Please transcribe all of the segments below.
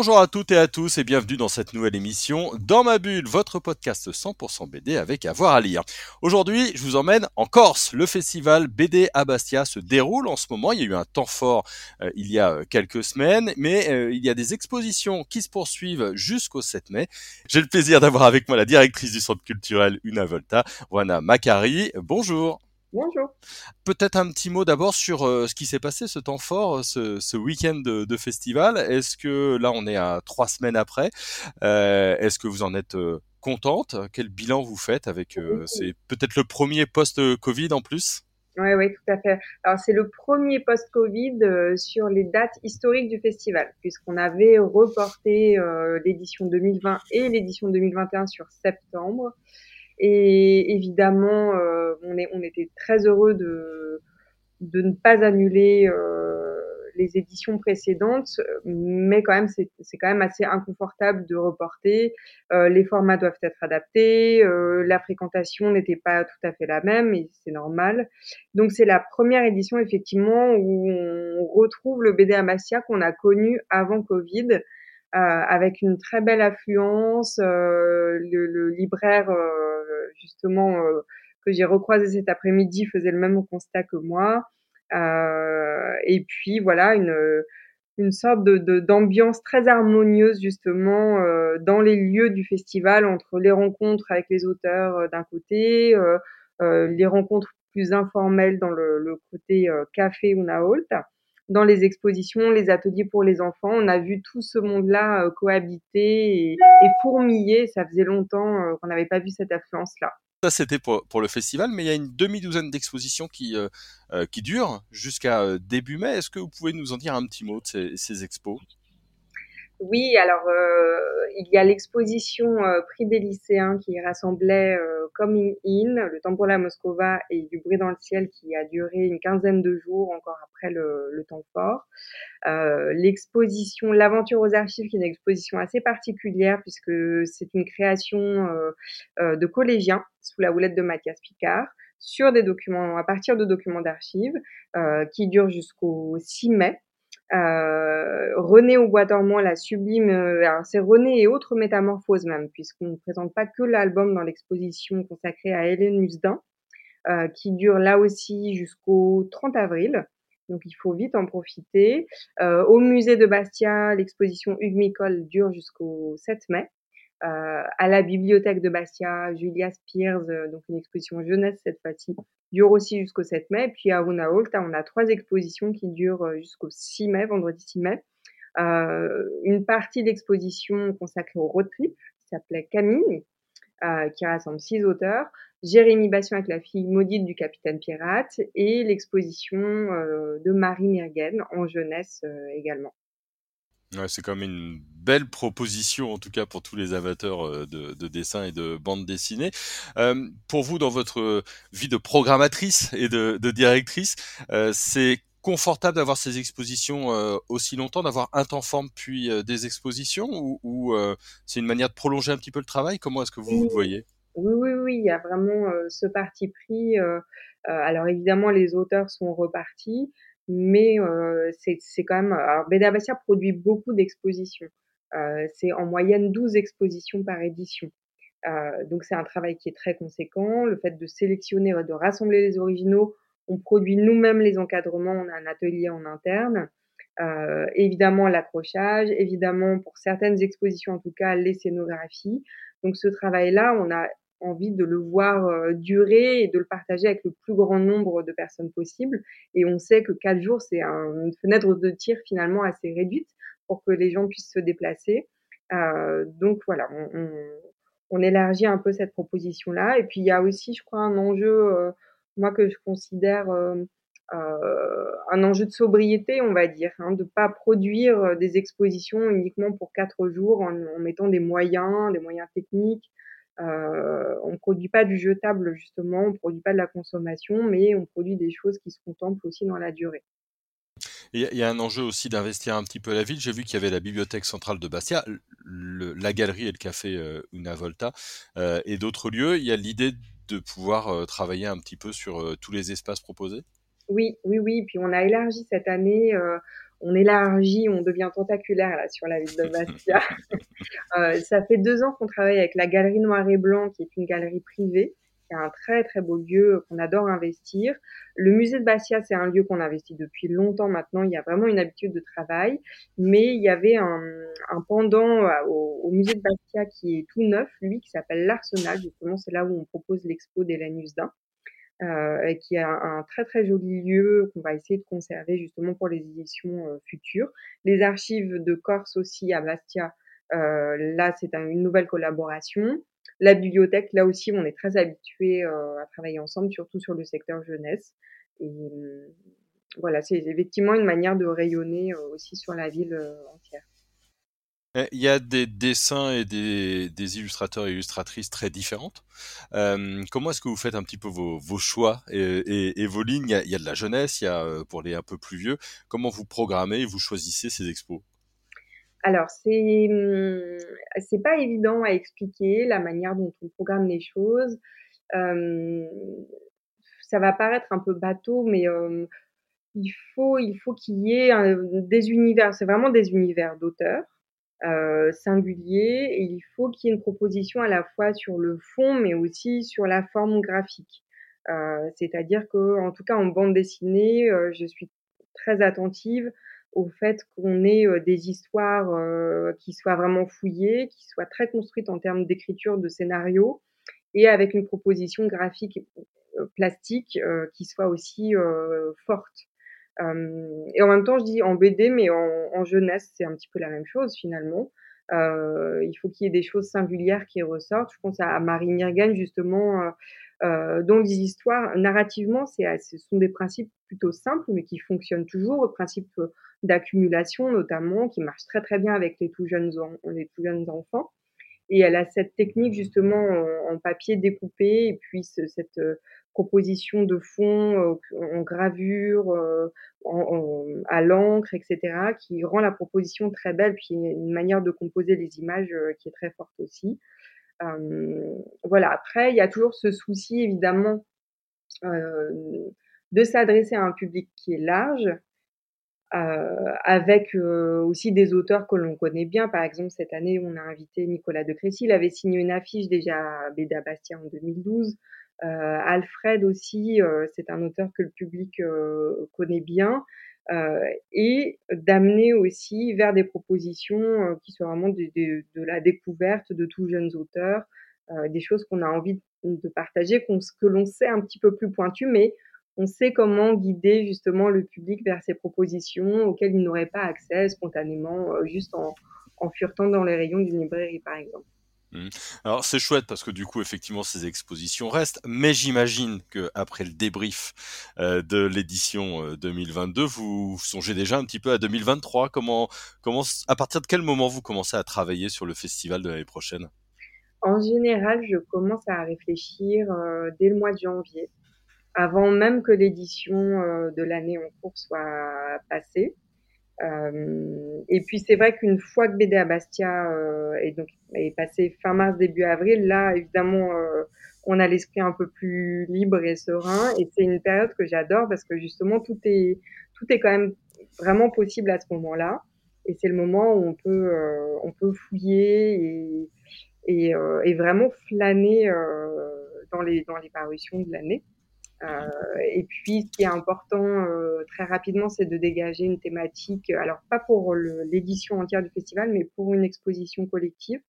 Bonjour à toutes et à tous et bienvenue dans cette nouvelle émission Dans ma bulle, votre podcast 100% BD avec avoir à lire. Aujourd'hui, je vous emmène en Corse. Le festival BD à Bastia se déroule en ce moment. Il y a eu un temps fort euh, il y a euh, quelques semaines, mais euh, il y a des expositions qui se poursuivent jusqu'au 7 mai. J'ai le plaisir d'avoir avec moi la directrice du centre culturel Una Volta, Juana Macari. Bonjour. Bonjour. Peut-être un petit mot d'abord sur euh, ce qui s'est passé ce temps fort, euh, ce, ce week-end de, festival. Est-ce que là on est à trois semaines après euh, Est-ce que vous en êtes contente? Quel bilan vous faites avec C'est peut-être le premier post-Covid en plus? Oui, oui, tout à fait. Alors, c'est le premier post-Covid sur les dates historiques du festival, puisqu'on avait reporté l'édition 2020 et l'édition 2021 sur septembre. Et évidemment, euh, on, est, on était très heureux de, de ne pas annuler euh, les éditions précédentes, mais quand même, c'est quand même assez inconfortable de reporter. Euh, les formats doivent être adaptés, euh, la fréquentation n'était pas tout à fait la même, et c'est normal. Donc c'est la première édition effectivement où on retrouve le BD Amassia qu'on a connu avant Covid. Euh, avec une très belle affluence, euh, le, le, libraire justement euh, que j'ai recroisé cet après-midi faisait le même constat que moi. Euh, et puis voilà une une sorte de d'ambiance très harmonieuse justement euh, dans les lieux du festival entre les rencontres avec les auteurs d'un côté, les rencontres plus informelles dans le, le côté café ou naolt, dans les expositions, les ateliers pour les enfants. On a vu tout ce monde-là cohabiter et, fourmiller. Ça faisait longtemps qu'on n'avait pas vu cette affluence-là. Ça, c'était pour, le festival, mais il y a une demi-douzaine d'expositions qui, euh, euh qui durent jusqu'à euh, début mai. Est-ce que vous pouvez nous en dire un petit mot de ces expos? Oui, alors euh, il y a l'exposition euh, Prix des lycéens qui rassemblait euh, Coming In, le temps pour la Moscova et du bruit dans le ciel qui a duré une quinzaine de jours encore après le, le temps fort. Euh, l'exposition L'aventure aux archives qui est une exposition assez particulière puisque c'est une création de collégiens sous la houlette de Mathias Picard sur des documents, à partir de documents d'archives qui durent jusqu'au 6 mai. Euh, René au bois dormant, la sublime, euh, c'est René et autres métamorphoses même, puisqu'on ne présente pas que l'album dans l'exposition consacrée à Hélène Musdin, euh, qui dure là aussi jusqu'au 30 avril. Donc il faut vite en profiter. Euh, au musée de Bastia, l'exposition Hugues Micole dure jusqu'au 7 mai. Euh, à la bibliothèque de Bastia, Julia Spears, euh, donc une exposition jeunesse cette fois-ci, dure aussi jusqu'au 7 mai. Puis à Unaholta, on a trois expositions qui durent euh, jusqu'au 6 mai, vendredi 6 mai. Euh, une partie de l'exposition consacrée au road trip, qui s'appelait Camille, qui rassemble six auteurs. Jérémy Bassion avec la fille maudite du capitaine pirate et l'exposition euh, de Marie Mirgen en jeunesse également. Ouais, c'est comme une belle proposition, en tout cas pour tous les amateurs euh, de, de dessin et de bande dessinée. Euh, pour vous, dans votre vie de programmatrice et de, de directrice, euh, c'est confortable d'avoir ces expositions euh, aussi longtemps, d'avoir un temps forme puis euh, des expositions, ou, ou c'est une manière de prolonger un petit peu le travail? Comment est-ce que vous, vous le voyez? Oui, oui, oui, il y a vraiment ce parti pris. alors évidemment, les auteurs sont repartis, mais c'est quand même. Alors, Bédabassia produit beaucoup d'expositions. C'est en moyenne 12 expositions par édition. Donc, c'est un travail qui est très conséquent. Le fait de sélectionner, de rassembler les originaux, on produit nous-mêmes les encadrements, on a un atelier en interne. Évidemment, l'accrochage, évidemment, pour certaines expositions en tout cas, les scénographies. Donc, ce travail-là, on a envie de le voir euh, durer et de le partager avec le plus grand nombre de personnes possible. Et on sait que quatre jours, c'est une fenêtre de tir finalement assez réduite pour que les gens puissent se déplacer. Euh, donc voilà, on, élargit un peu cette proposition-là. Et puis il y a aussi, je crois, un enjeu, euh, moi que je considère euh, euh un enjeu de sobriété, on va dire, hein, de pas produire des expositions uniquement pour quatre jours en mettant des moyens, des moyens techniques, euh, on ne produit pas du jetable justement, on ne produit pas de la consommation, mais on produit des choses qui se contemplent aussi dans la durée. Il y, a un enjeu aussi d'investir un petit peu la ville. J'ai vu qu'il y avait la bibliothèque centrale de Bastia, la galerie et le café euh, Una Volta euh, et d'autres lieux. Il y a l'idée de pouvoir travailler un petit peu sur tous les espaces proposés? Oui, oui, oui. Puis on a élargi cette année. On élargit, on devient tentaculaire là, sur la ville de Bastia. ça fait deux ans qu'on travaille avec la galerie Noir et Blanc, qui est une galerie privée, c'est un très très beau lieu qu'on adore investir. Le musée de Bastia, c'est un lieu qu'on investit depuis longtemps maintenant. Il y a vraiment une habitude de travail, mais il y avait un, pendant euh, au, musée de Bastia qui est tout neuf, lui, qui s'appelle l'Arsenal. Justement, c'est là où on propose l'expo d'Hélène Husdin. Euh, qui est un, très très joli lieu qu'on va essayer de conserver justement pour les éditions euh, futures. Les archives de Corse aussi à Bastia, là c'est une nouvelle collaboration. La bibliothèque, là aussi, on est très habitué euh, à travailler ensemble, surtout sur le secteur jeunesse. Et hum, voilà, c'est effectivement une manière de rayonner euh, aussi sur la ville euh, entière. Eh, il y a des dessins et des, illustrateurs et illustratrices très différentes. comment est-ce que vous faites un petit peu vos, choix et, vos lignes? Il y, a, de la jeunesse, il y a pour les un peu plus vieux. Comment vous programmez et vous choisissez ces expos? Alors, c'est mmh, c'est pas évident à expliquer la manière dont on programme les choses. ça va paraître un peu bateau, mais il faut il faut qu'il y ait des univers. C'est vraiment des univers d'auteurs singuliers, et il faut qu'il y ait une proposition à la fois sur le fond, mais aussi sur la forme graphique. C'est-à-dire que, en tout cas, en bande dessinée, je suis très attentive au fait qu'on ait des histoires qui soient vraiment fouillées, qui soient très construites en termes d'écriture de scénario et avec une proposition graphique plastique qui soit aussi forte. Et en même temps, je dis en BD, mais en, jeunesse, c'est un petit peu la même chose finalement. il faut qu'il y ait des choses singulières qui ressortent. Je pense à, Marie Mirgan, justement, euh, dont les histoires, narrativement, ce sont des principes plutôt simples, mais qui fonctionnent toujours, le principe d'accumulation notamment, qui marche très très bien avec les tout jeunes enfants. Et elle a cette technique justement en, papier découpé, et puis cette euh, proposition de fond euh, en gravure, euh, en, à l'encre, etc., qui rend la proposition très belle, puis une manière de composer les images qui est très forte aussi voilà, après, il y a toujours ce souci, évidemment, de s'adresser à un public qui est large, avec aussi des auteurs que l'on connaît bien. Par exemple, cette année, on a invité Nicolas de Crécy. Il avait signé une affiche déjà à Béda Bastia en 2012. Alfred aussi, c'est un auteur que le public connaît bien. Euh, et d'amener aussi vers des propositions euh, qui soient vraiment de, la découverte de tous jeunes auteurs, euh, des choses qu'on a envie de partager, que l'on sait un petit peu plus pointu, mais on sait comment guider justement le public vers ces propositions auxquelles il n'aurait pas accès spontanément, juste en, en furetant dans les rayons d'une librairie, par exemple. Mmh. Alors c'est chouette parce que du coup effectivement ces expositions restent, mais j'imagine que après le débrief euh, de l'édition 2022, euh, vous songez déjà un petit peu à 2023. Comment, comment, à partir de quel moment vous commencez à travailler sur le festival de l'année prochaine? En général, je commence à réfléchir euh, dès le mois de janvier, avant même que l'édition de l'année en cours soit passée. Euh, et puis c'est vrai qu'une fois que BD à Bastia euh, est donc est passé fin mars début avril, là évidemment euh, on a l'esprit un peu plus libre et serein et c'est une période que j'adore parce que justement tout est tout est quand même vraiment possible à ce moment-là et c'est le moment où on peut on peut fouiller et et, et vraiment flâner dans les dans les parutions de l'année. Euh, et puis, ce qui est important euh, très rapidement, c'est de dégager une thématique, alors pas pour l'édition entière du festival, mais pour une exposition collective,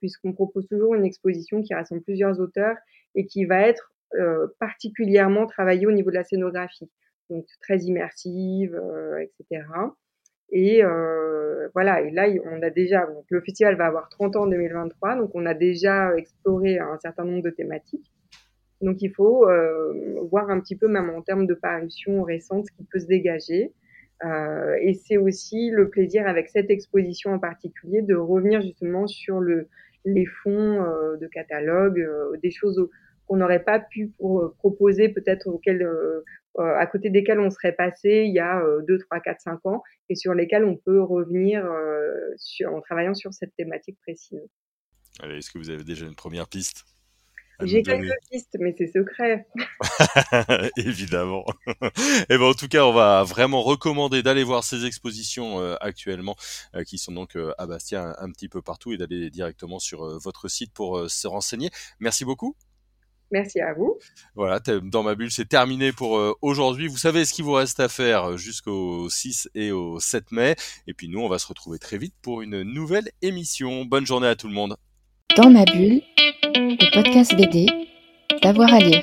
puisqu'on propose toujours une exposition qui rassemble plusieurs auteurs et qui va être euh, particulièrement travaillée au niveau de la scénographie, donc très immersive, etc. Et voilà, et là, on a déjà, donc le festival va avoir 30 ans en 2023, donc on a déjà exploré un certain nombre de thématiques. Donc il faut euh, voir un petit peu, même en termes de parution récente, ce qui peut se dégager. Euh, et c'est aussi le plaisir avec cette exposition en particulier de revenir justement sur le, les fonds euh, de catalogue, des choses qu'on n'aurait pas pu proposer peut-être auxquelles à côté desquels on serait passé il y a 2, 3, 4, 5 ans et sur lesquels on peut revenir en travaillant sur cette thématique précise. Est-ce que vous avez déjà une première piste? J'ai quelques pistes, mais c'est secret. Évidemment. Et eh ben en tout cas, on va vraiment recommander d'aller voir ces expositions euh, actuellement, euh, qui sont donc euh, à Bastia un, petit peu partout, et d'aller directement sur votre site pour se renseigner. Merci beaucoup. Merci à vous. Voilà, dans ma bulle, c'est terminé pour aujourd'hui. Vous savez ce qu'il vous reste à faire jusqu'au 6 et au 7 mai. Et puis nous, on va se retrouver très vite pour une nouvelle émission. Bonne journée à tout le monde. Dans ma bulle, le podcast BD, d'avoir à lire.